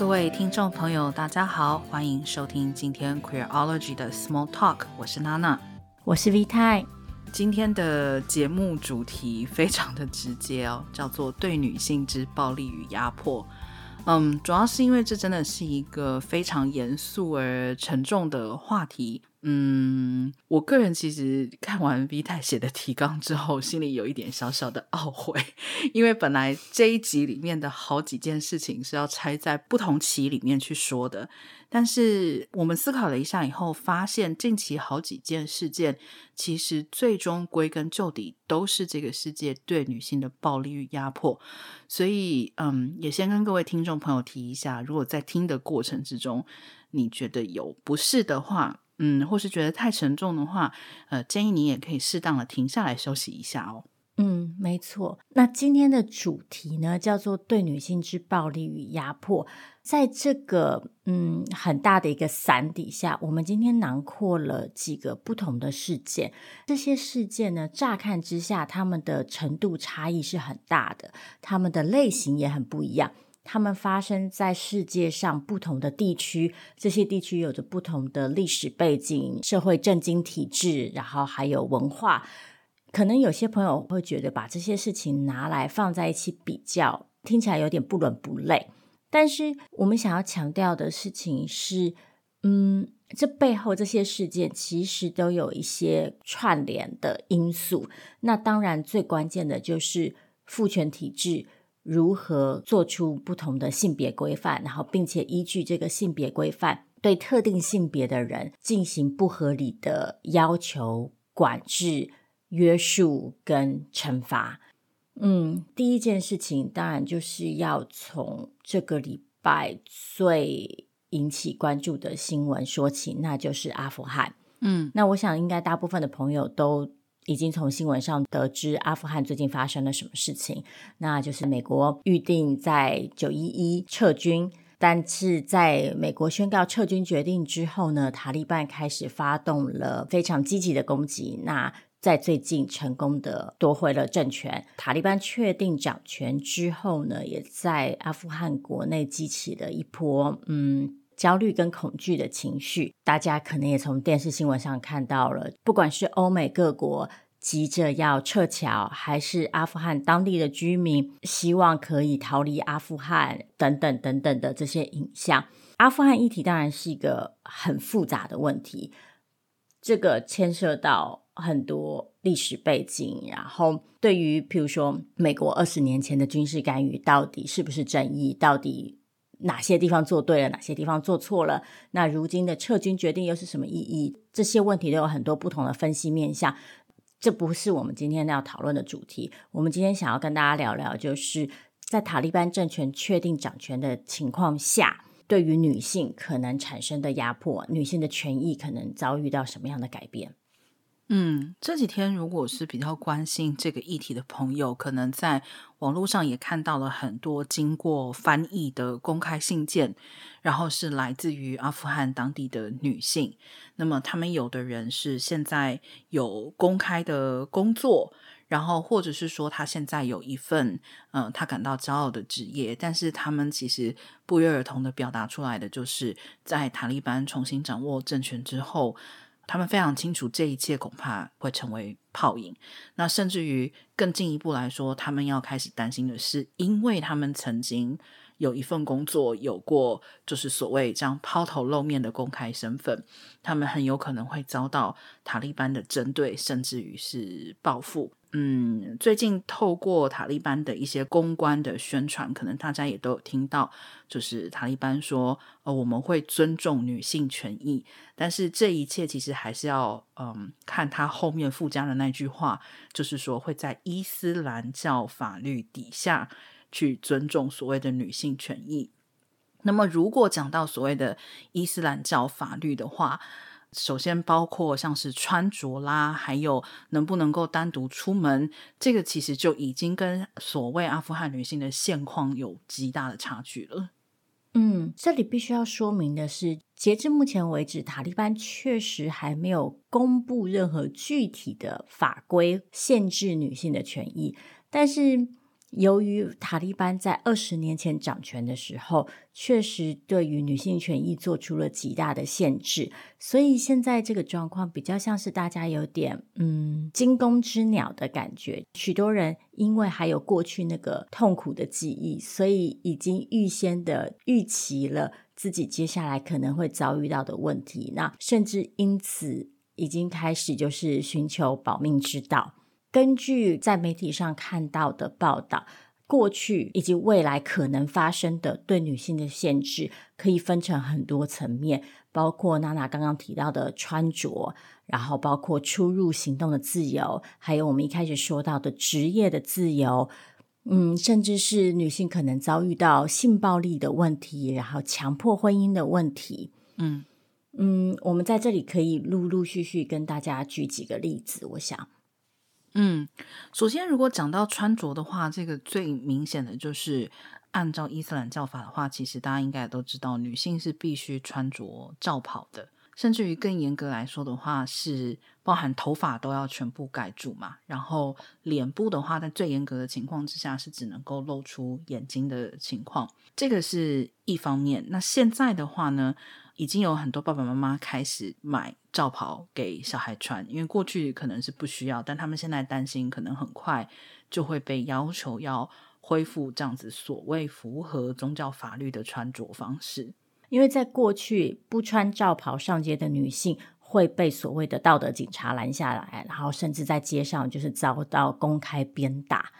各位听众朋友，大家好，欢迎收听今天 Queerology 的 Small Talk，我是娜娜，我是 V 太。今天的节目主题非常的直接哦，叫做对女性之暴力与压迫。嗯，主要是因为这真的是一个非常严肃而沉重的话题。嗯，我个人其实看完 V 太写的提纲之后，心里有一点小小的懊悔，因为本来这一集里面的好几件事情是要拆在不同期里面去说的，但是我们思考了一下以后，发现近期好几件事件，其实最终归根究底都是这个世界对女性的暴力与压迫，所以嗯，也先跟各位听众朋友提一下，如果在听的过程之中，你觉得有不适的话，嗯，或是觉得太沉重的话，呃，建议你也可以适当的停下来休息一下哦。嗯，没错。那今天的主题呢，叫做“对女性之暴力与压迫”。在这个嗯很大的一个伞底下，我们今天囊括了几个不同的事件。这些事件呢，乍看之下，他们的程度差异是很大的，他们的类型也很不一样。他们发生在世界上不同的地区，这些地区有着不同的历史背景、社会政经体制，然后还有文化。可能有些朋友会觉得把这些事情拿来放在一起比较，听起来有点不伦不类。但是我们想要强调的事情是，嗯，这背后这些事件其实都有一些串联的因素。那当然，最关键的就是父权体制。如何做出不同的性别规范，然后并且依据这个性别规范对特定性别的人进行不合理的要求、管制、约束跟惩罚。嗯，第一件事情当然就是要从这个礼拜最引起关注的新闻说起，那就是阿富汗。嗯，那我想应该大部分的朋友都。已经从新闻上得知阿富汗最近发生了什么事情，那就是美国预定在九一一撤军，但是在美国宣告撤军决定之后呢，塔利班开始发动了非常积极的攻击。那在最近成功的夺回了政权，塔利班确定掌权之后呢，也在阿富汗国内激起了一波嗯。焦虑跟恐惧的情绪，大家可能也从电视新闻上看到了。不管是欧美各国急着要撤侨，还是阿富汗当地的居民希望可以逃离阿富汗，等等等等的这些影像。阿富汗议题当然是一个很复杂的问题，这个牵涉到很多历史背景，然后对于譬如说美国二十年前的军事干预，到底是不是正义？到底？哪些地方做对了，哪些地方做错了？那如今的撤军决定又是什么意义？这些问题都有很多不同的分析面向。这不是我们今天要讨论的主题。我们今天想要跟大家聊聊，就是在塔利班政权确定掌权的情况下，对于女性可能产生的压迫，女性的权益可能遭遇到什么样的改变。嗯，这几天如果是比较关心这个议题的朋友，可能在网络上也看到了很多经过翻译的公开信件，然后是来自于阿富汗当地的女性。那么他们有的人是现在有公开的工作，然后或者是说他现在有一份嗯、呃，他感到骄傲的职业，但是他们其实不约而同的表达出来的，就是在塔利班重新掌握政权之后。他们非常清楚，这一切恐怕会成为泡影。那甚至于更进一步来说，他们要开始担心的是，因为他们曾经有一份工作，有过就是所谓这样抛头露面的公开身份，他们很有可能会遭到塔利班的针对，甚至于是报复。嗯，最近透过塔利班的一些公关的宣传，可能大家也都有听到，就是塔利班说，呃，我们会尊重女性权益，但是这一切其实还是要，嗯，看他后面附加的那句话，就是说会在伊斯兰教法律底下去尊重所谓的女性权益。那么，如果讲到所谓的伊斯兰教法律的话，首先，包括像是穿着啦，还有能不能够单独出门，这个其实就已经跟所谓阿富汗女性的现况有极大的差距了。嗯，这里必须要说明的是，截至目前为止，塔利班确实还没有公布任何具体的法规限制女性的权益，但是由于塔利班在二十年前掌权的时候，确实对于女性权益做出了极大的限制，所以现在这个状况比较像是大家有点嗯惊弓之鸟的感觉。许多人因为还有过去那个痛苦的记忆，所以已经预先的预期了自己接下来可能会遭遇到的问题，那甚至因此已经开始就是寻求保命之道。根据在媒体上看到的报道，过去以及未来可能发生的对女性的限制，可以分成很多层面，包括娜娜刚刚提到的穿着，然后包括出入行动的自由，还有我们一开始说到的职业的自由，嗯，甚至是女性可能遭遇到性暴力的问题，然后强迫婚姻的问题，嗯嗯，我们在这里可以陆陆续续跟大家举几个例子，我想。嗯，首先，如果讲到穿着的话，这个最明显的就是按照伊斯兰教法的话，其实大家应该也都知道，女性是必须穿着罩袍的，甚至于更严格来说的话，是包含头发都要全部盖住嘛。然后脸部的话，在最严格的情况之下，是只能够露出眼睛的情况，这个是一方面。那现在的话呢，已经有很多爸爸妈妈开始买罩袍给小孩穿，因为过去可能是不需要，但他们现在担心可能很快就会被要求要恢复这样子所谓符合宗教法律的穿着方式。因为在过去不穿罩袍上街的女性会被所谓的道德警察拦下来，然后甚至在街上就是遭到公开鞭打。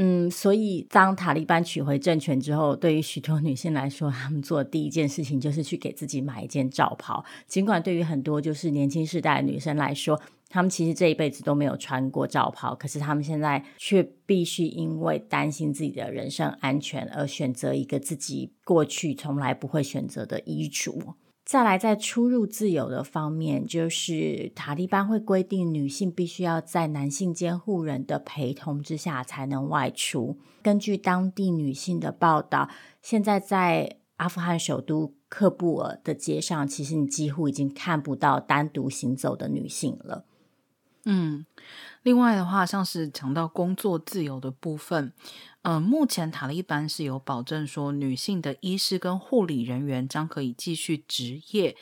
嗯，所以当塔利班取回政权之后，对于许多女性来说，她们做第一件事情就是去给自己买一件罩袍。尽管对于很多就是年轻世代的女生来说，她们其实这一辈子都没有穿过罩袍，可是她们现在却必须因为担心自己的人身安全而选择一个自己过去从来不会选择的衣着。再来，在出入自由的方面，就是塔利班会规定女性必须要在男性监护人的陪同之下才能外出。根据当地女性的报道，现在在阿富汗首都喀布尔的街上，其实你几乎已经看不到单独行走的女性了。嗯，另外的话，像是讲到工作自由的部分。嗯、呃，目前塔利班是有保证说，女性的医师跟护理人员将可以继续执业，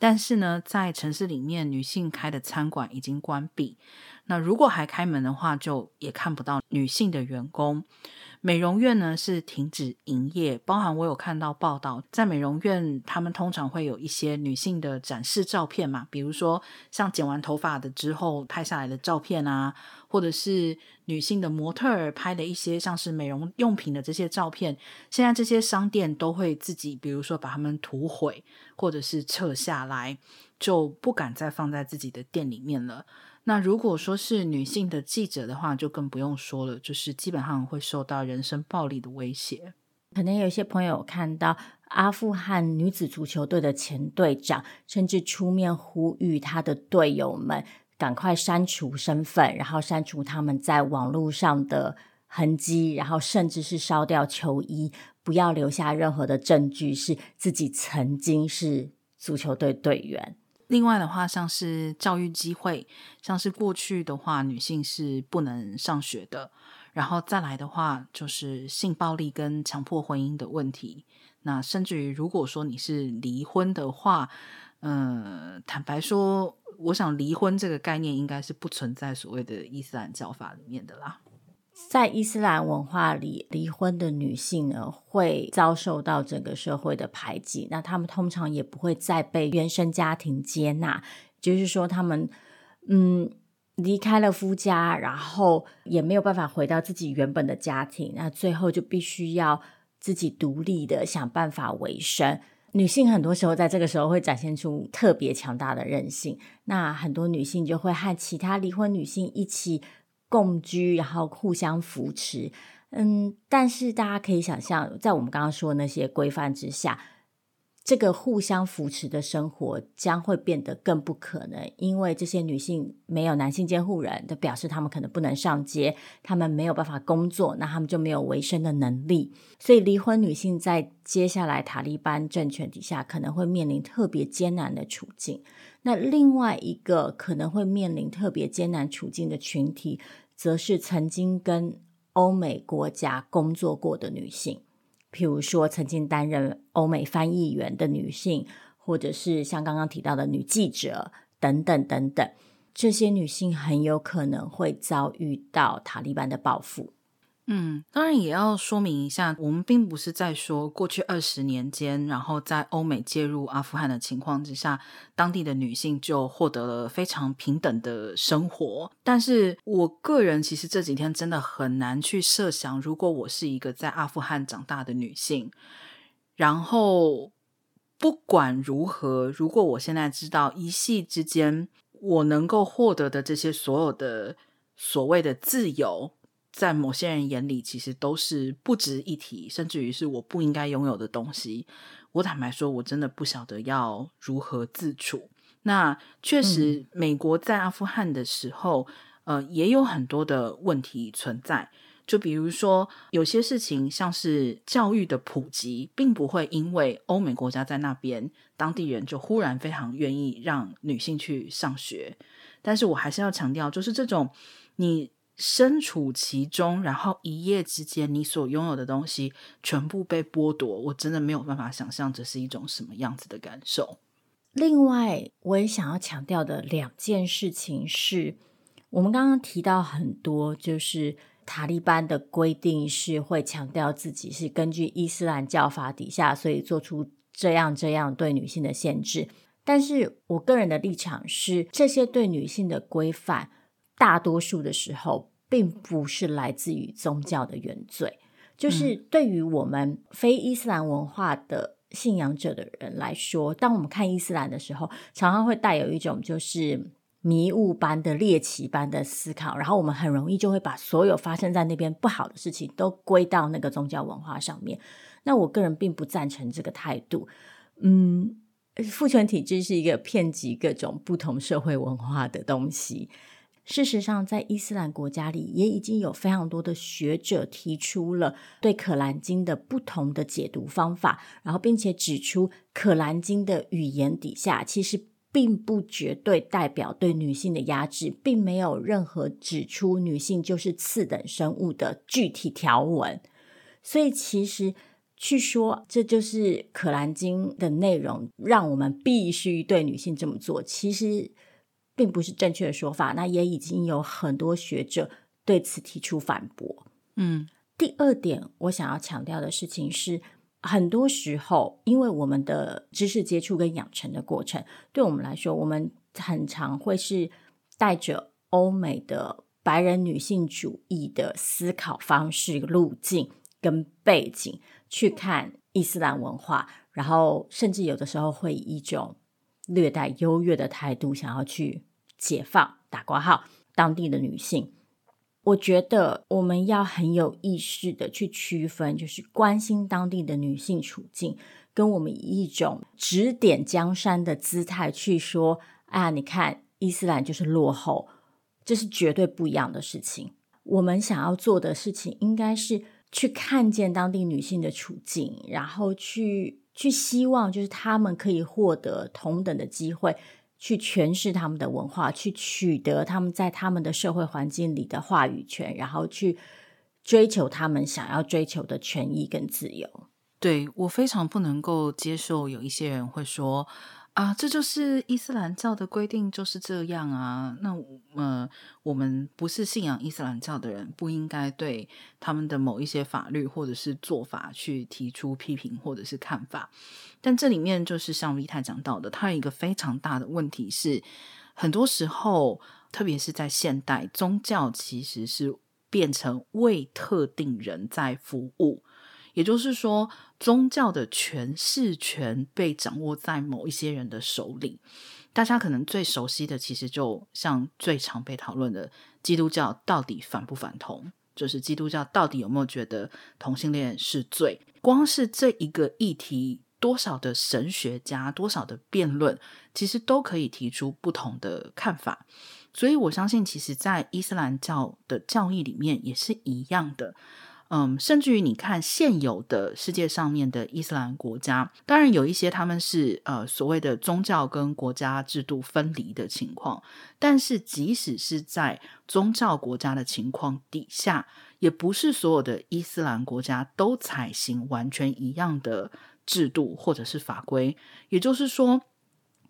但是呢，在城市里面，女性开的餐馆已经关闭。那如果还开门的话，就也看不到女性的员工。美容院呢是停止营业，包含我有看到报道，在美容院他们通常会有一些女性的展示照片嘛，比如说像剪完头发的之后拍下来的照片啊，或者是女性的模特儿拍的一些像是美容用品的这些照片，现在这些商店都会自己，比如说把它们涂毁或者是撤下来，就不敢再放在自己的店里面了。那如果说是女性的记者的话，就更不用说了，就是基本上会受到人身暴力的威胁。可能有些朋友看到阿富汗女子足球队的前队长，甚至出面呼吁他的队友们赶快删除身份，然后删除他们在网络上的痕迹，然后甚至是烧掉球衣，不要留下任何的证据，是自己曾经是足球队队员。另外的话，像是教育机会，像是过去的话，女性是不能上学的。然后再来的话，就是性暴力跟强迫婚姻的问题。那甚至于，如果说你是离婚的话，嗯、呃，坦白说，我想离婚这个概念应该是不存在所谓的伊斯兰教法里面的啦。在伊斯兰文化里，离婚的女性呢，会遭受到整个社会的排挤。那她们通常也不会再被原生家庭接纳，就是说，她们嗯离开了夫家，然后也没有办法回到自己原本的家庭，那最后就必须要自己独立的想办法维生。女性很多时候在这个时候会展现出特别强大的韧性。那很多女性就会和其他离婚女性一起。共居，然后互相扶持，嗯，但是大家可以想象，在我们刚刚说的那些规范之下，这个互相扶持的生活将会变得更不可能，因为这些女性没有男性监护人，就表示她们可能不能上街，她们没有办法工作，那她们就没有维生的能力。所以，离婚女性在接下来塔利班政权底下可能会面临特别艰难的处境。那另外一个可能会面临特别艰难处境的群体，则是曾经跟欧美国家工作过的女性，譬如说曾经担任欧美翻译员的女性，或者是像刚刚提到的女记者等等等等，这些女性很有可能会遭遇到塔利班的报复。嗯，当然也要说明一下，我们并不是在说过去二十年间，然后在欧美介入阿富汗的情况之下，当地的女性就获得了非常平等的生活。但是我个人其实这几天真的很难去设想，如果我是一个在阿富汗长大的女性，然后不管如何，如果我现在知道一夕之间我能够获得的这些所有的所谓的自由。在某些人眼里，其实都是不值一提，甚至于是我不应该拥有的东西。我坦白说，我真的不晓得要如何自处。那确实，美国在阿富汗的时候，嗯、呃，也有很多的问题存在。就比如说，有些事情像是教育的普及，并不会因为欧美国家在那边，当地人就忽然非常愿意让女性去上学。但是我还是要强调，就是这种你。身处其中，然后一夜之间，你所拥有的东西全部被剥夺，我真的没有办法想象这是一种什么样子的感受。另外，我也想要强调的两件事情是，我们刚刚提到很多，就是塔利班的规定是会强调自己是根据伊斯兰教法底下，所以做出这样这样对女性的限制。但是我个人的立场是，这些对女性的规范。大多数的时候，并不是来自于宗教的原罪，就是对于我们非伊斯兰文化的信仰者的人来说，当我们看伊斯兰的时候，常常会带有一种就是迷雾般的猎奇般的思考，然后我们很容易就会把所有发生在那边不好的事情都归到那个宗教文化上面。那我个人并不赞成这个态度。嗯，父权体制是一个遍及各种不同社会文化的东西。事实上，在伊斯兰国家里，也已经有非常多的学者提出了对《可兰经》的不同的解读方法，然后并且指出，《可兰经》的语言底下其实并不绝对代表对女性的压制，并没有任何指出女性就是次等生物的具体条文。所以，其实去说这就是《可兰经》的内容，让我们必须对女性这么做，其实。并不是正确的说法，那也已经有很多学者对此提出反驳。嗯，第二点，我想要强调的事情是，很多时候，因为我们的知识接触跟养成的过程，对我们来说，我们很常会是带着欧美的白人女性主义的思考方式、路径跟背景去看伊斯兰文化，然后甚至有的时候会以一种。略带优越的态度，想要去解放打括号当地的女性。我觉得我们要很有意识的去区分，就是关心当地的女性处境，跟我们以一种指点江山的姿态去说：“啊，你看伊斯兰就是落后。”这是绝对不一样的事情。我们想要做的事情，应该是去看见当地女性的处境，然后去。去希望就是他们可以获得同等的机会，去诠释他们的文化，去取得他们在他们的社会环境里的话语权，然后去追求他们想要追求的权益跟自由。对，我非常不能够接受有一些人会说。啊，这就是伊斯兰教的规定，就是这样啊。那呃，我们不是信仰伊斯兰教的人，不应该对他们的某一些法律或者是做法去提出批评或者是看法。但这里面就是像 Vita 讲到的，它有一个非常大的问题是，很多时候，特别是在现代，宗教其实是变成为特定人在服务。也就是说，宗教的诠释权被掌握在某一些人的手里。大家可能最熟悉的，其实就像最常被讨论的，基督教到底反不反同？就是基督教到底有没有觉得同性恋是罪？光是这一个议题，多少的神学家，多少的辩论，其实都可以提出不同的看法。所以我相信，其实，在伊斯兰教的教义里面也是一样的。嗯，甚至于你看现有的世界上面的伊斯兰国家，当然有一些他们是呃所谓的宗教跟国家制度分离的情况，但是即使是在宗教国家的情况底下，也不是所有的伊斯兰国家都采行完全一样的制度或者是法规。也就是说，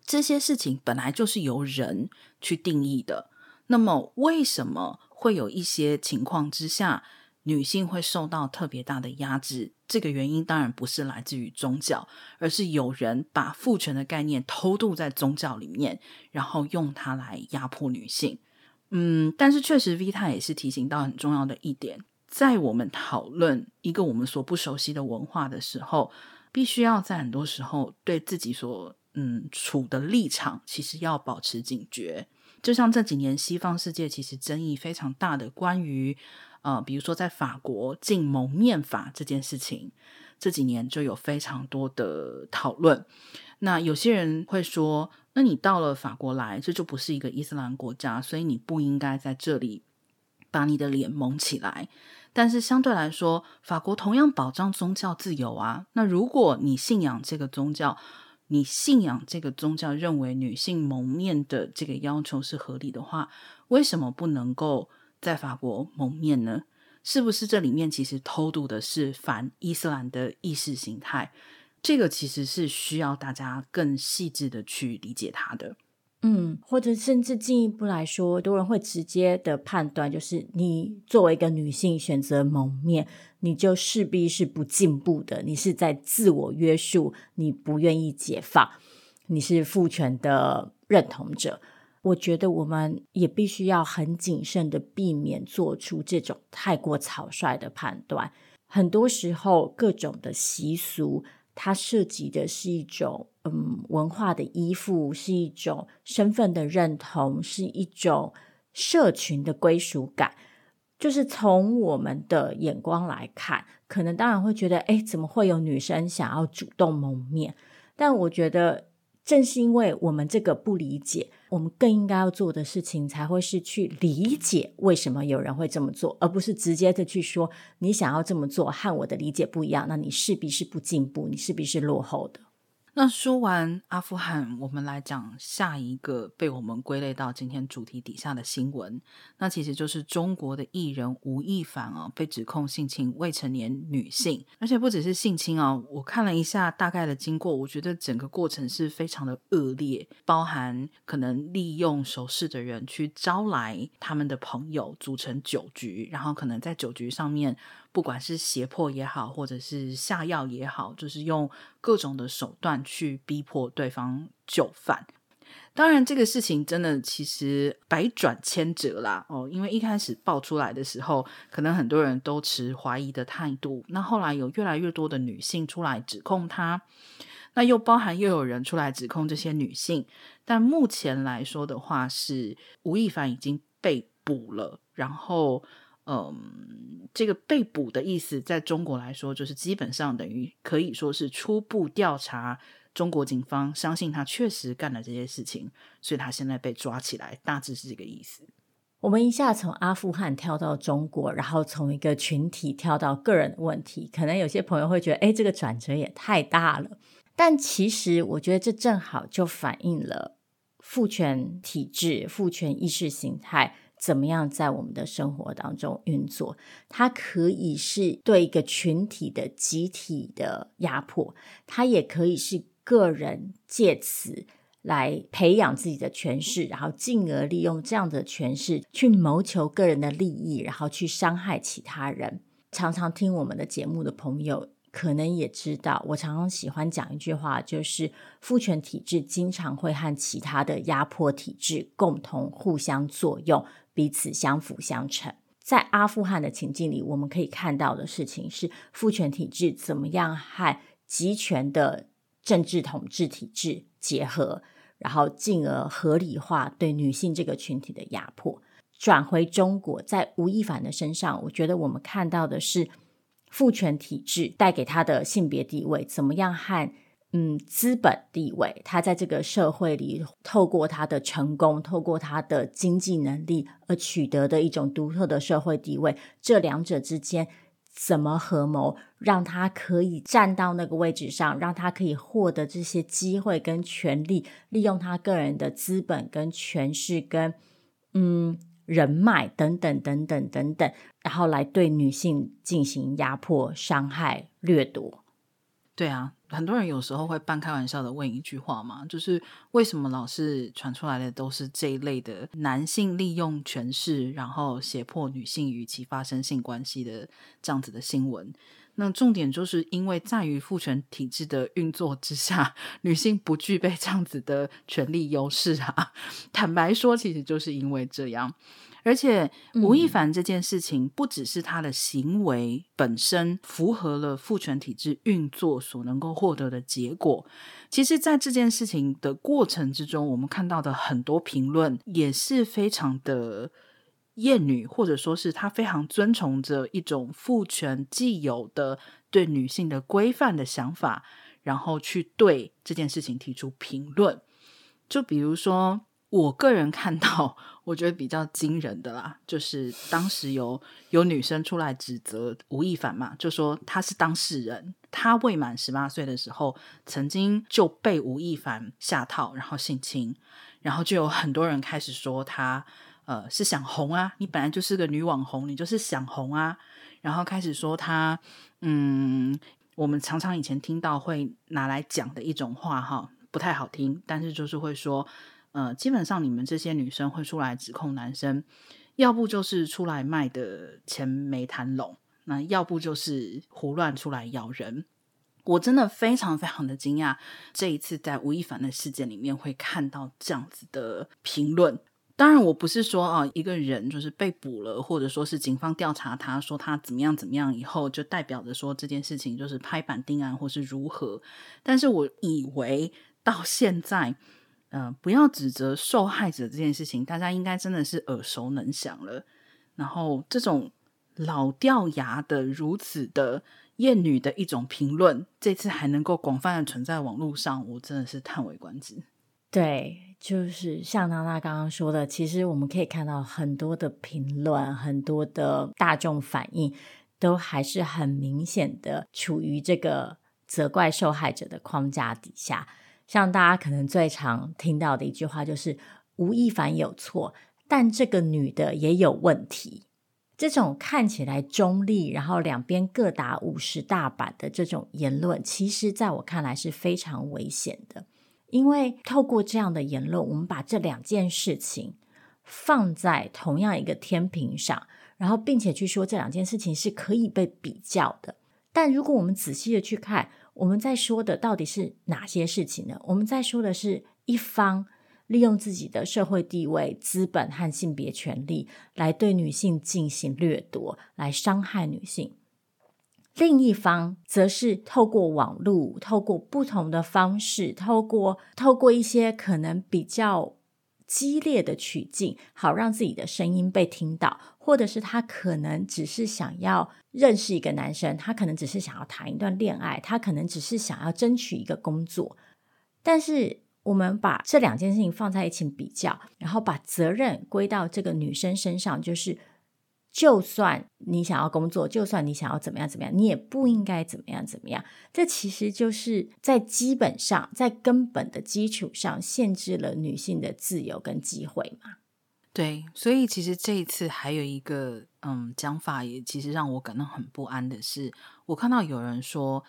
这些事情本来就是由人去定义的。那么，为什么会有一些情况之下，女性会受到特别大的压制，这个原因当然不是来自于宗教，而是有人把父权的概念偷渡在宗教里面，然后用它来压迫女性。嗯，但是确实，Vita 也是提醒到很重要的一点，在我们讨论一个我们所不熟悉的文化的时候，必须要在很多时候对自己所嗯处的立场，其实要保持警觉。就像这几年西方世界其实争议非常大的关于。呃，比如说在法国禁蒙面法这件事情，这几年就有非常多的讨论。那有些人会说，那你到了法国来，这就不是一个伊斯兰国家，所以你不应该在这里把你的脸蒙起来。但是相对来说，法国同样保障宗教自由啊。那如果你信仰这个宗教，你信仰这个宗教认为女性蒙面的这个要求是合理的话，为什么不能够？在法国蒙面呢？是不是这里面其实偷渡的是反伊斯兰的意识形态？这个其实是需要大家更细致的去理解它的。嗯，或者甚至进一步来说，多人会直接的判断，就是你作为一个女性选择蒙面，你就势必是不进步的，你是在自我约束，你不愿意解放，你是父权的认同者。我觉得我们也必须要很谨慎的避免做出这种太过草率的判断。很多时候，各种的习俗，它涉及的是一种嗯文化的依附，是一种身份的认同，是一种社群的归属感。就是从我们的眼光来看，可能当然会觉得，哎，怎么会有女生想要主动蒙面？但我觉得。正是因为我们这个不理解，我们更应该要做的事情，才会是去理解为什么有人会这么做，而不是直接的去说你想要这么做和我的理解不一样，那你势必是不进步，你势必是落后的。那说完阿富汗，我们来讲下一个被我们归类到今天主题底下的新闻。那其实就是中国的艺人吴亦凡啊，被指控性侵未成年女性，而且不只是性侵啊。我看了一下大概的经过，我觉得整个过程是非常的恶劣，包含可能利用熟识的人去招来他们的朋友，组成酒局，然后可能在酒局上面。不管是胁迫也好，或者是下药也好，就是用各种的手段去逼迫对方就范。当然，这个事情真的其实百转千折啦哦，因为一开始爆出来的时候，可能很多人都持怀疑的态度。那后来有越来越多的女性出来指控他，那又包含又有人出来指控这些女性。但目前来说的话，是吴亦凡已经被捕了，然后。嗯，这个被捕的意思，在中国来说，就是基本上等于可以说是初步调查。中国警方相信他确实干了这些事情，所以他现在被抓起来，大致是这个意思。我们一下从阿富汗跳到中国，然后从一个群体跳到个人的问题，可能有些朋友会觉得，哎，这个转折也太大了。但其实，我觉得这正好就反映了父权体制、父权意识形态。怎么样在我们的生活当中运作？它可以是对一个群体的集体的压迫，它也可以是个人借此来培养自己的权势，然后进而利用这样的权势去谋求个人的利益，然后去伤害其他人。常常听我们的节目的朋友，可能也知道，我常常喜欢讲一句话，就是父权体制经常会和其他的压迫体制共同互相作用。彼此相辅相成。在阿富汗的情境里，我们可以看到的事情是父权体制怎么样和集权的政治统治体制结合，然后进而合理化对女性这个群体的压迫。转回中国，在吴亦凡的身上，我觉得我们看到的是父权体制带给他的性别地位怎么样和。嗯，资本地位，他在这个社会里，透过他的成功，透过他的经济能力而取得的一种独特的社会地位，这两者之间怎么合谋，让他可以站到那个位置上，让他可以获得这些机会跟权利，利用他个人的资本跟权势跟嗯人脉等等等等等等，然后来对女性进行压迫、伤害、掠夺。对啊。很多人有时候会半开玩笑的问一句话嘛，就是为什么老是传出来的都是这一类的男性利用权势，然后胁迫女性与其发生性关系的这样子的新闻？那重点就是因为在于父权体制的运作之下，女性不具备这样子的权利优势啊。坦白说，其实就是因为这样。而且吴亦凡这件事情，不只是他的行为本身符合了父权体制运作所能够获得的结果，其实，在这件事情的过程之中，我们看到的很多评论也是非常的厌女，或者说是他非常遵从着一种父权既有的对女性的规范的想法，然后去对这件事情提出评论，就比如说。我个人看到，我觉得比较惊人的啦，就是当时有有女生出来指责吴亦凡嘛，就说他是当事人，他未满十八岁的时候，曾经就被吴亦凡下套，然后性侵，然后就有很多人开始说他呃是想红啊，你本来就是个女网红，你就是想红啊，然后开始说他嗯，我们常常以前听到会拿来讲的一种话哈，不太好听，但是就是会说。呃，基本上你们这些女生会出来指控男生，要不就是出来卖的钱没谈拢，那要不就是胡乱出来咬人。我真的非常非常的惊讶，这一次在吴亦凡的事件里面会看到这样子的评论。当然，我不是说啊，一个人就是被捕了，或者说是警方调查他说他怎么样怎么样以后，就代表着说这件事情就是拍板定案或是如何。但是我以为到现在。嗯、不要指责受害者这件事情，大家应该真的是耳熟能详了。然后，这种老掉牙的、如此的厌女的一种评论，这次还能够广泛的存在网络上，我真的是叹为观止。对，就是像娜娜刚刚说的，其实我们可以看到很多的评论，很多的大众反应，都还是很明显的处于这个责怪受害者的框架底下。像大家可能最常听到的一句话就是吴亦凡有错，但这个女的也有问题。这种看起来中立，然后两边各打五十大板的这种言论，其实在我看来是非常危险的。因为透过这样的言论，我们把这两件事情放在同样一个天平上，然后并且去说这两件事情是可以被比较的。但如果我们仔细的去看，我们在说的到底是哪些事情呢？我们在说的是一方利用自己的社会地位、资本和性别权利来对女性进行掠夺，来伤害女性；另一方则是透过网络、透过不同的方式、透过透过一些可能比较激烈的曲径，好让自己的声音被听到。或者是他可能只是想要认识一个男生，他可能只是想要谈一段恋爱，他可能只是想要争取一个工作。但是我们把这两件事情放在一起比较，然后把责任归到这个女生身上，就是就算你想要工作，就算你想要怎么样怎么样，你也不应该怎么样怎么样。这其实就是在基本上，在根本的基础上限制了女性的自由跟机会嘛。对，所以其实这一次还有一个嗯讲法，也其实让我感到很不安的是，我看到有人说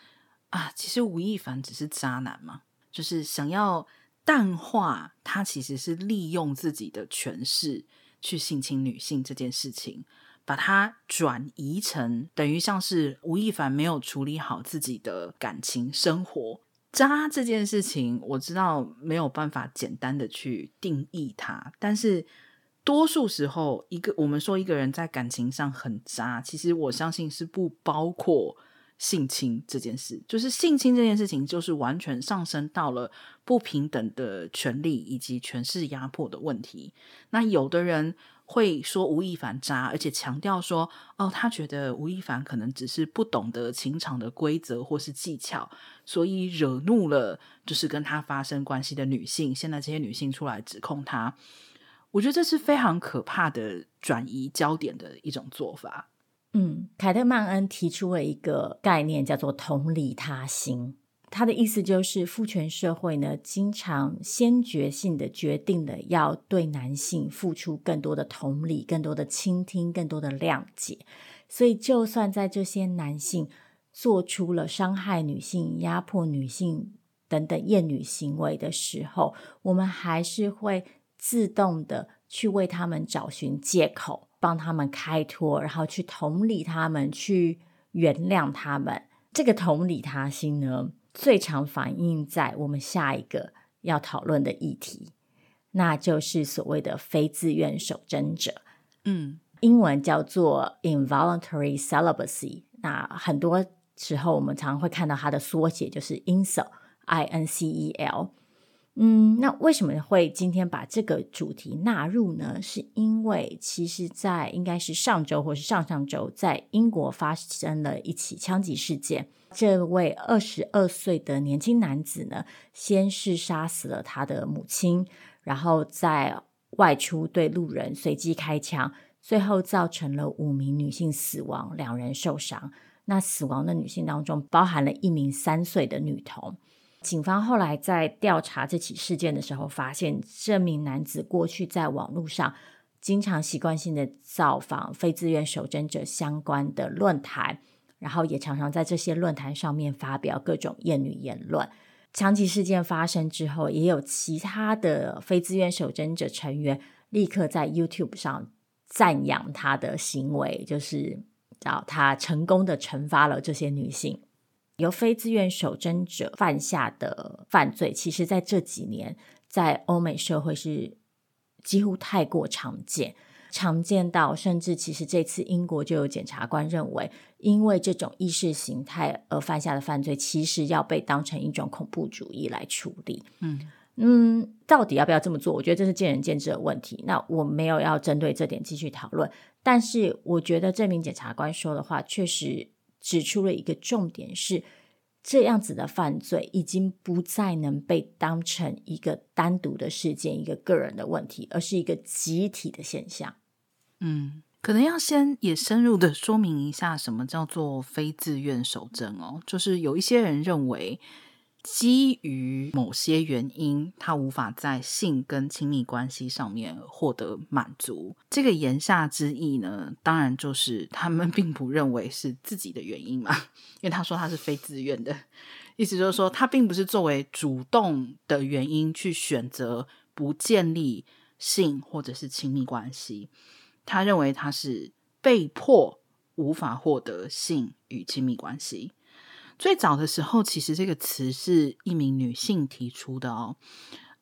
啊，其实吴亦凡只是渣男嘛，就是想要淡化他其实是利用自己的权势去性侵女性这件事情，把它转移成等于像是吴亦凡没有处理好自己的感情生活。渣这件事情，我知道没有办法简单的去定义它，但是。多数时候，一个我们说一个人在感情上很渣，其实我相信是不包括性侵这件事。就是性侵这件事情，就是完全上升到了不平等的权利以及权势压迫的问题。那有的人会说吴亦凡渣，而且强调说，哦，他觉得吴亦凡可能只是不懂得情场的规则或是技巧，所以惹怒了就是跟他发生关系的女性。现在这些女性出来指控他。我觉得这是非常可怕的转移焦点的一种做法。嗯，凯特曼恩提出了一个概念，叫做同理他心。他的意思就是，父权社会呢，经常先决性的决定了要对男性付出更多的同理、更多的倾听、更多的谅解。所以，就算在这些男性做出了伤害女性、压迫女性等等厌女行为的时候，我们还是会自动的去为他们找寻借口，帮他们开脱，然后去同理他们，去原谅他们。这个同理他心呢，最常反映在我们下一个要讨论的议题，那就是所谓的非自愿守贞者。嗯，英文叫做 involuntary celibacy。那很多时候我们常常会看到它的缩写，就是 incel，I N C E L。嗯，那为什么会今天把这个主题纳入呢？是因为其实，在应该是上周或是上上周，在英国发生了一起枪击事件。这位二十二岁的年轻男子呢，先是杀死了他的母亲，然后在外出对路人随机开枪，最后造成了五名女性死亡，两人受伤。那死亡的女性当中，包含了一名三岁的女童。警方后来在调查这起事件的时候，发现这名男子过去在网络上经常习惯性的造访非自愿守贞者相关的论坛，然后也常常在这些论坛上面发表各种厌女言论。枪击事件发生之后，也有其他的非自愿守贞者成员立刻在 YouTube 上赞扬他的行为，就是找他成功的惩罚了这些女性。由非自愿守贞者犯下的犯罪，其实在这几年在欧美社会是几乎太过常见，常见到甚至其实这次英国就有检察官认为，因为这种意识形态而犯下的犯罪，其实要被当成一种恐怖主义来处理。嗯嗯，到底要不要这么做？我觉得这是见仁见智的问题。那我没有要针对这点继续讨论，但是我觉得这名检察官说的话确实。指出了一个重点是，这样子的犯罪已经不再能被当成一个单独的事件、一个个人的问题，而是一个集体的现象。嗯，可能要先也深入的说明一下，什么叫做非自愿守贞哦，就是有一些人认为。基于某些原因，他无法在性跟亲密关系上面获得满足。这个言下之意呢，当然就是他们并不认为是自己的原因嘛，因为他说他是非自愿的，意思就是说他并不是作为主动的原因去选择不建立性或者是亲密关系，他认为他是被迫无法获得性与亲密关系。最早的时候，其实这个词是一名女性提出的哦。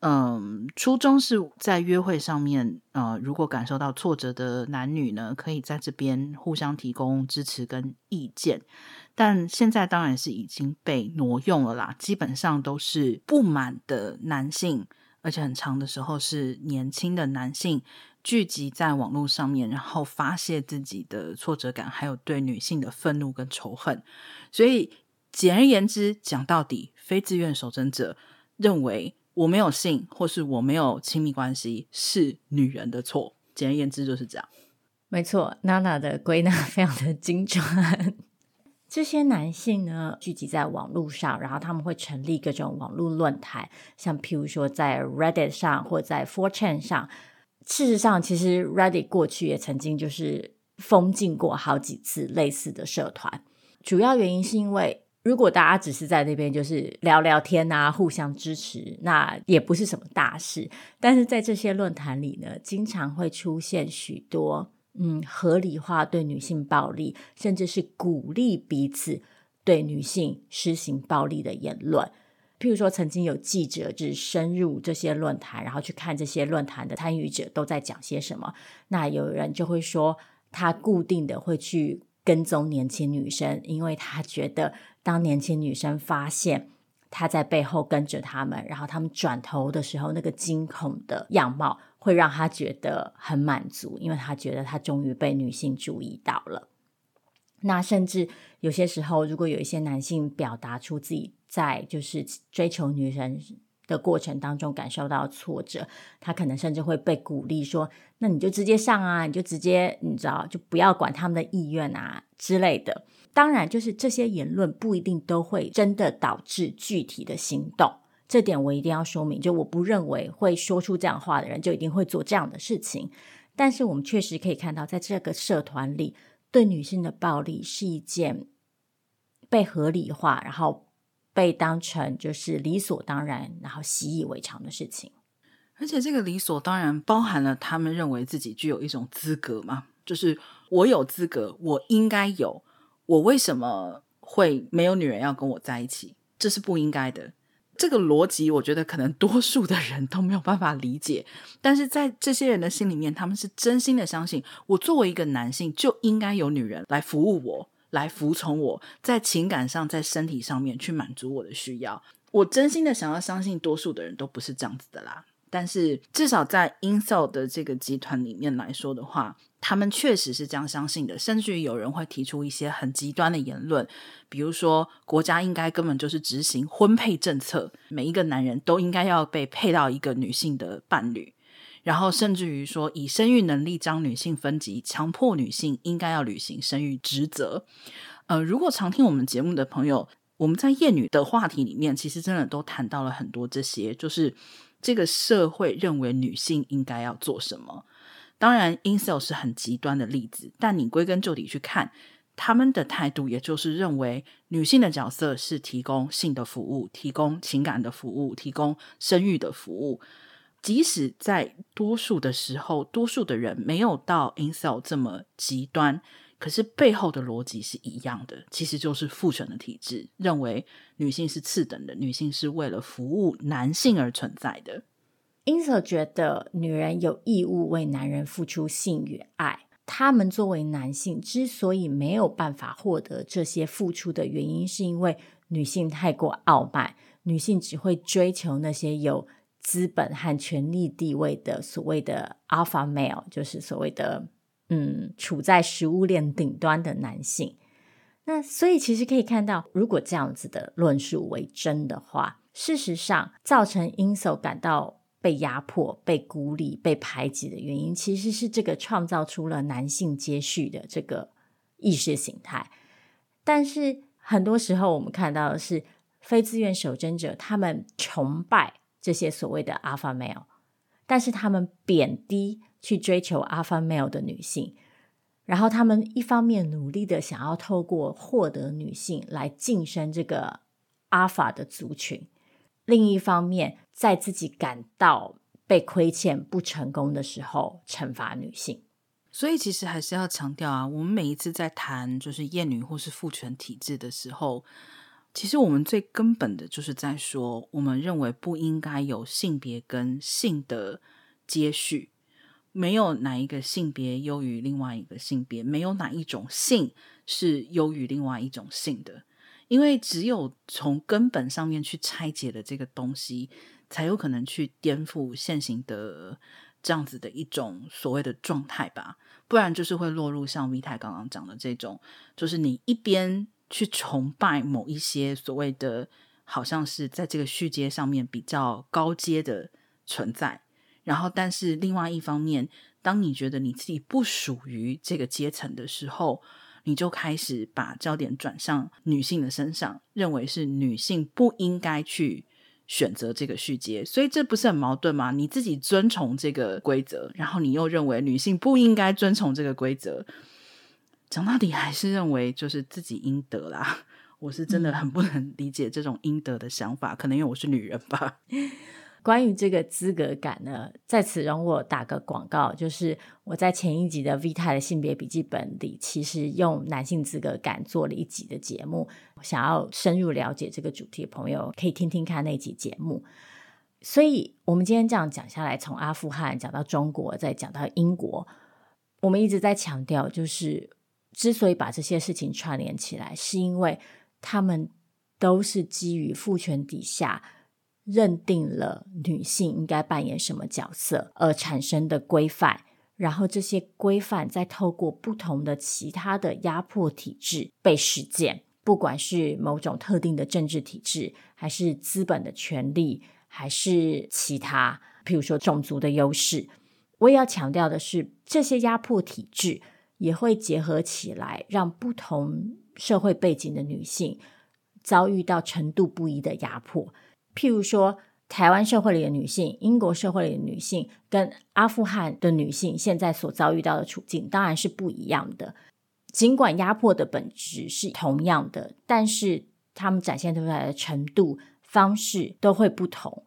嗯，初衷是在约会上面，呃，如果感受到挫折的男女呢，可以在这边互相提供支持跟意见。但现在当然是已经被挪用了啦，基本上都是不满的男性，而且很长的时候是年轻的男性聚集在网络上面，然后发泄自己的挫折感，还有对女性的愤怒跟仇恨，所以。简而言之，讲到底，非自愿守贞者认为我没有性，或是我没有亲密关系，是女人的错。简而言之就是这样。没错，娜娜的归纳非常的精准。这些男性呢，聚集在网络上，然后他们会成立各种网络论坛，像譬如说在 Reddit 上或在 4chan 上。事实上，其实 Reddit 过去也曾经就是封禁过好几次类似的社团，主要原因是因为。如果大家只是在那边就是聊聊天啊，互相支持，那也不是什么大事。但是在这些论坛里呢，经常会出现许多嗯合理化对女性暴力，甚至是鼓励彼此对女性施行暴力的言论。譬如说，曾经有记者只深入这些论坛，然后去看这些论坛的参与者都在讲些什么。那有人就会说，他固定的会去。跟踪年轻女生，因为他觉得，当年轻女生发现他在背后跟着他们，然后他们转头的时候，那个惊恐的样貌会让他觉得很满足，因为他觉得他终于被女性注意到了。那甚至有些时候，如果有一些男性表达出自己在就是追求女人的过程当中感受到挫折，他可能甚至会被鼓励说：“那你就直接上啊，你就直接你知道，就不要管他们的意愿啊之类的。”当然，就是这些言论不一定都会真的导致具体的行动，这点我一定要说明。就我不认为会说出这样话的人就一定会做这样的事情，但是我们确实可以看到，在这个社团里，对女性的暴力是一件被合理化，然后。被当成就是理所当然，然后习以为常的事情，而且这个理所当然包含了他们认为自己具有一种资格嘛，就是我有资格，我应该有，我为什么会没有女人要跟我在一起？这是不应该的。这个逻辑，我觉得可能多数的人都没有办法理解，但是在这些人的心里面，他们是真心的相信，我作为一个男性就应该有女人来服务我。来服从我，在情感上，在身体上面去满足我的需要。我真心的想要相信，多数的人都不是这样子的啦。但是至少在 Incel 的这个集团里面来说的话，他们确实是这样相信的。甚至于有人会提出一些很极端的言论，比如说国家应该根本就是执行婚配政策，每一个男人都应该要被配到一个女性的伴侣。然后甚至于说，以生育能力将女性分级，强迫女性应该要履行生育职责。呃，如果常听我们节目的朋友，我们在厌女的话题里面，其实真的都谈到了很多这些，就是这个社会认为女性应该要做什么。当然，incel 是很极端的例子，但你归根究底去看，他们的态度，也就是认为女性的角色是提供性的服务，提供情感的服务，提供生育的服务。即使在多数的时候，多数的人没有到 incel 这么极端，可是背后的逻辑是一样的，其实就是父权的体制，认为女性是次等的，女性是为了服务男性而存在的。Incel 觉得女人有义务为男人付出性与爱，他们作为男性之所以没有办法获得这些付出的原因，是因为女性太过傲慢，女性只会追求那些有。资本和权力地位的所谓的 alpha male，就是所谓的嗯，处在食物链顶端的男性。那所以其实可以看到，如果这样子的论述为真的话，事实上造成 incel 感到被压迫、被孤立、被排挤的原因，其实是这个创造出了男性接续的这个意识形态。但是很多时候，我们看到的是非自愿守贞者，他们崇拜。这些所谓的 alpha male，但是他们贬低去追求 alpha male 的女性，然后他们一方面努力的想要透过获得女性来晋升这个 alpha 的族群，另一方面在自己感到被亏欠不成功的时候惩罚女性。所以其实还是要强调啊，我们每一次在谈就是厌女或是父权体制的时候。其实我们最根本的就是在说，我们认为不应该有性别跟性的接续，没有哪一个性别优于另外一个性别，没有哪一种性是优于另外一种性的，因为只有从根本上面去拆解的这个东西，才有可能去颠覆现行的这样子的一种所谓的状态吧，不然就是会落入像 V 太刚刚讲的这种，就是你一边。去崇拜某一些所谓的，好像是在这个序阶上面比较高阶的存在，然后，但是另外一方面，当你觉得你自己不属于这个阶层的时候，你就开始把焦点转向女性的身上，认为是女性不应该去选择这个续接，所以这不是很矛盾吗？你自己遵从这个规则，然后你又认为女性不应该遵从这个规则。讲到底还是认为就是自己应得啦，我是真的很不能理解这种应得的想法，嗯、可能因为我是女人吧。关于这个资格感呢，在此容我打个广告，就是我在前一集的 V 太的性别笔记本里，其实用男性资格感做了一集的节目，想要深入了解这个主题的朋友可以听听看那集节目。所以，我们今天这样讲下来，从阿富汗讲到中国，再讲到英国，我们一直在强调就是。之所以把这些事情串联起来，是因为他们都是基于父权底下认定了女性应该扮演什么角色而产生的规范，然后这些规范再透过不同的其他的压迫体制被实践，不管是某种特定的政治体制，还是资本的权利，还是其他，譬如说种族的优势。我也要强调的是，这些压迫体制也会结合起来，让不同社会背景的女性遭遇到程度不一的压迫。譬如说，台湾社会里的女性、英国社会里的女性，跟阿富汗的女性现在所遭遇到的处境，当然是不一样的。尽管压迫的本质是同样的，但是他们展现出来的程度、方式都会不同。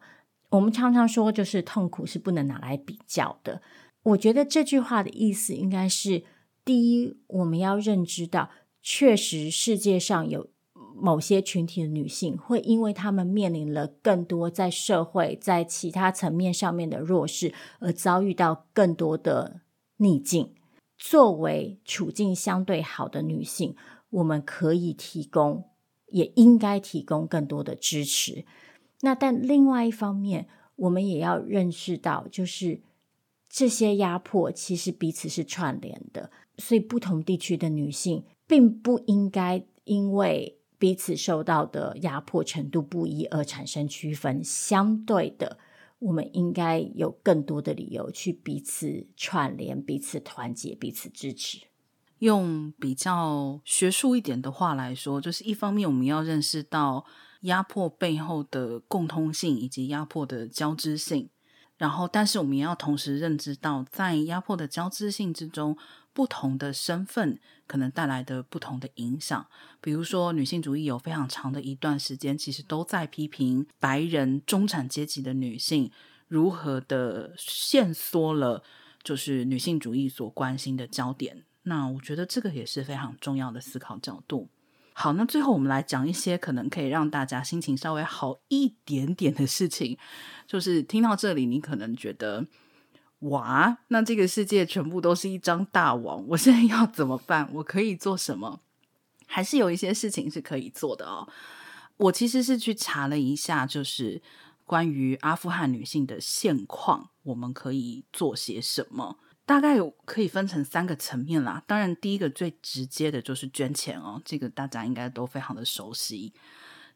我们常常说，就是痛苦是不能拿来比较的。我觉得这句话的意思应该是：第一，我们要认知到，确实世界上有某些群体的女性，会因为她们面临了更多在社会、在其他层面上面的弱势，而遭遇到更多的逆境。作为处境相对好的女性，我们可以提供，也应该提供更多的支持。那但另外一方面，我们也要认识到，就是这些压迫其实彼此是串联的，所以不同地区的女性并不应该因为彼此受到的压迫程度不一而产生区分。相对的，我们应该有更多的理由去彼此串联、彼此团结、彼此支持。用比较学术一点的话来说，就是一方面我们要认识到。压迫背后的共通性以及压迫的交织性，然后，但是我们也要同时认知到，在压迫的交织性之中，不同的身份可能带来的不同的影响。比如说，女性主义有非常长的一段时间，其实都在批评白人中产阶级的女性如何的限缩了，就是女性主义所关心的焦点。那我觉得这个也是非常重要的思考角度。好，那最后我们来讲一些可能可以让大家心情稍微好一点点的事情。就是听到这里，你可能觉得，哇，那这个世界全部都是一张大网，我现在要怎么办？我可以做什么？还是有一些事情是可以做的哦。我其实是去查了一下，就是关于阿富汗女性的现况，我们可以做些什么。大概有可以分成三个层面啦。当然，第一个最直接的就是捐钱哦，这个大家应该都非常的熟悉。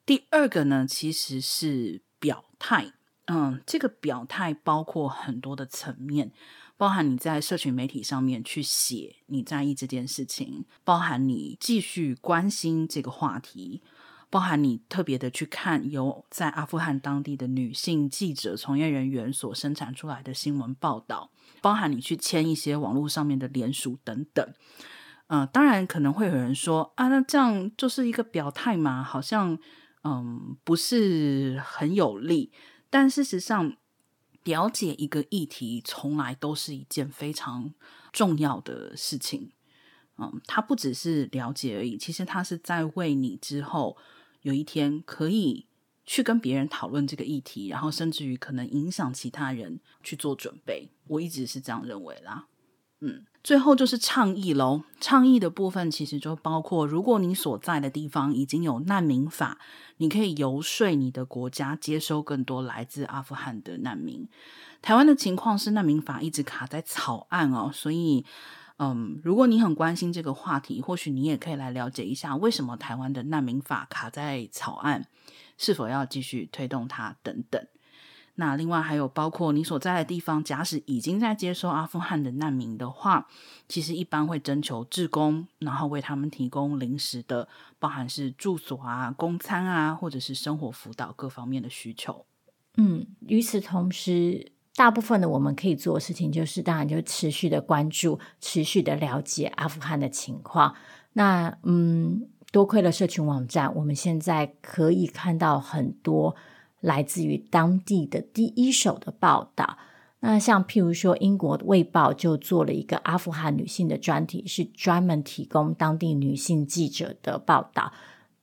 第二个呢，其实是表态。嗯，这个表态包括很多的层面，包含你在社群媒体上面去写你在意这件事情，包含你继续关心这个话题。包含你特别的去看由在阿富汗当地的女性记者、从业人员所生产出来的新闻报道，包含你去签一些网络上面的联署等等。嗯、当然可能会有人说啊，那这样就是一个表态嘛，好像嗯不是很有利。但事实上，了解一个议题从来都是一件非常重要的事情。嗯，它不只是了解而已，其实它是在为你之后。有一天可以去跟别人讨论这个议题，然后甚至于可能影响其他人去做准备。我一直是这样认为啦。嗯，最后就是倡议喽。倡议的部分其实就包括，如果你所在的地方已经有难民法，你可以游说你的国家接收更多来自阿富汗的难民。台湾的情况是难民法一直卡在草案哦，所以。嗯，如果你很关心这个话题，或许你也可以来了解一下，为什么台湾的难民法卡在草案，是否要继续推动它等等。那另外还有包括你所在的地方，假使已经在接收阿富汗的难民的话，其实一般会征求志工，然后为他们提供临时的，包含是住所啊、公餐啊，或者是生活辅导各方面的需求。嗯，与此同时。大部分的我们可以做的事情，就是当然就持续的关注、持续的了解阿富汗的情况。那嗯，多亏了社群网站，我们现在可以看到很多来自于当地的第一手的报道。那像譬如说，英国《卫报》就做了一个阿富汗女性的专题，是专门提供当地女性记者的报道。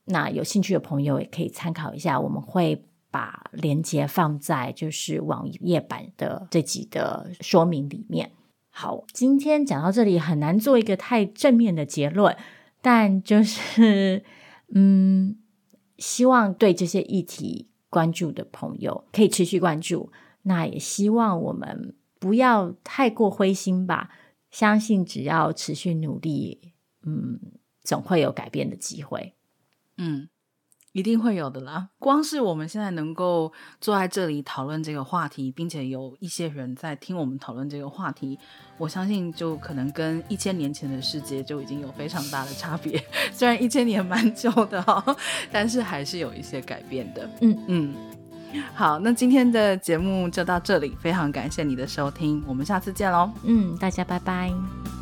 那有兴趣的朋友也可以参考一下，我们会。把链接放在就是网页版的这集的说明里面。好，今天讲到这里很难做一个太正面的结论，但就是嗯，希望对这些议题关注的朋友可以持续关注。那也希望我们不要太过灰心吧，相信只要持续努力，嗯，总会有改变的机会。嗯。一定会有的啦。光是我们现在能够坐在这里讨论这个话题，并且有一些人在听我们讨论这个话题，我相信就可能跟一千年前的世界就已经有非常大的差别。虽然一千年蛮久的哦，但是还是有一些改变的。嗯嗯，好，那今天的节目就到这里，非常感谢你的收听，我们下次见喽。嗯，大家拜拜。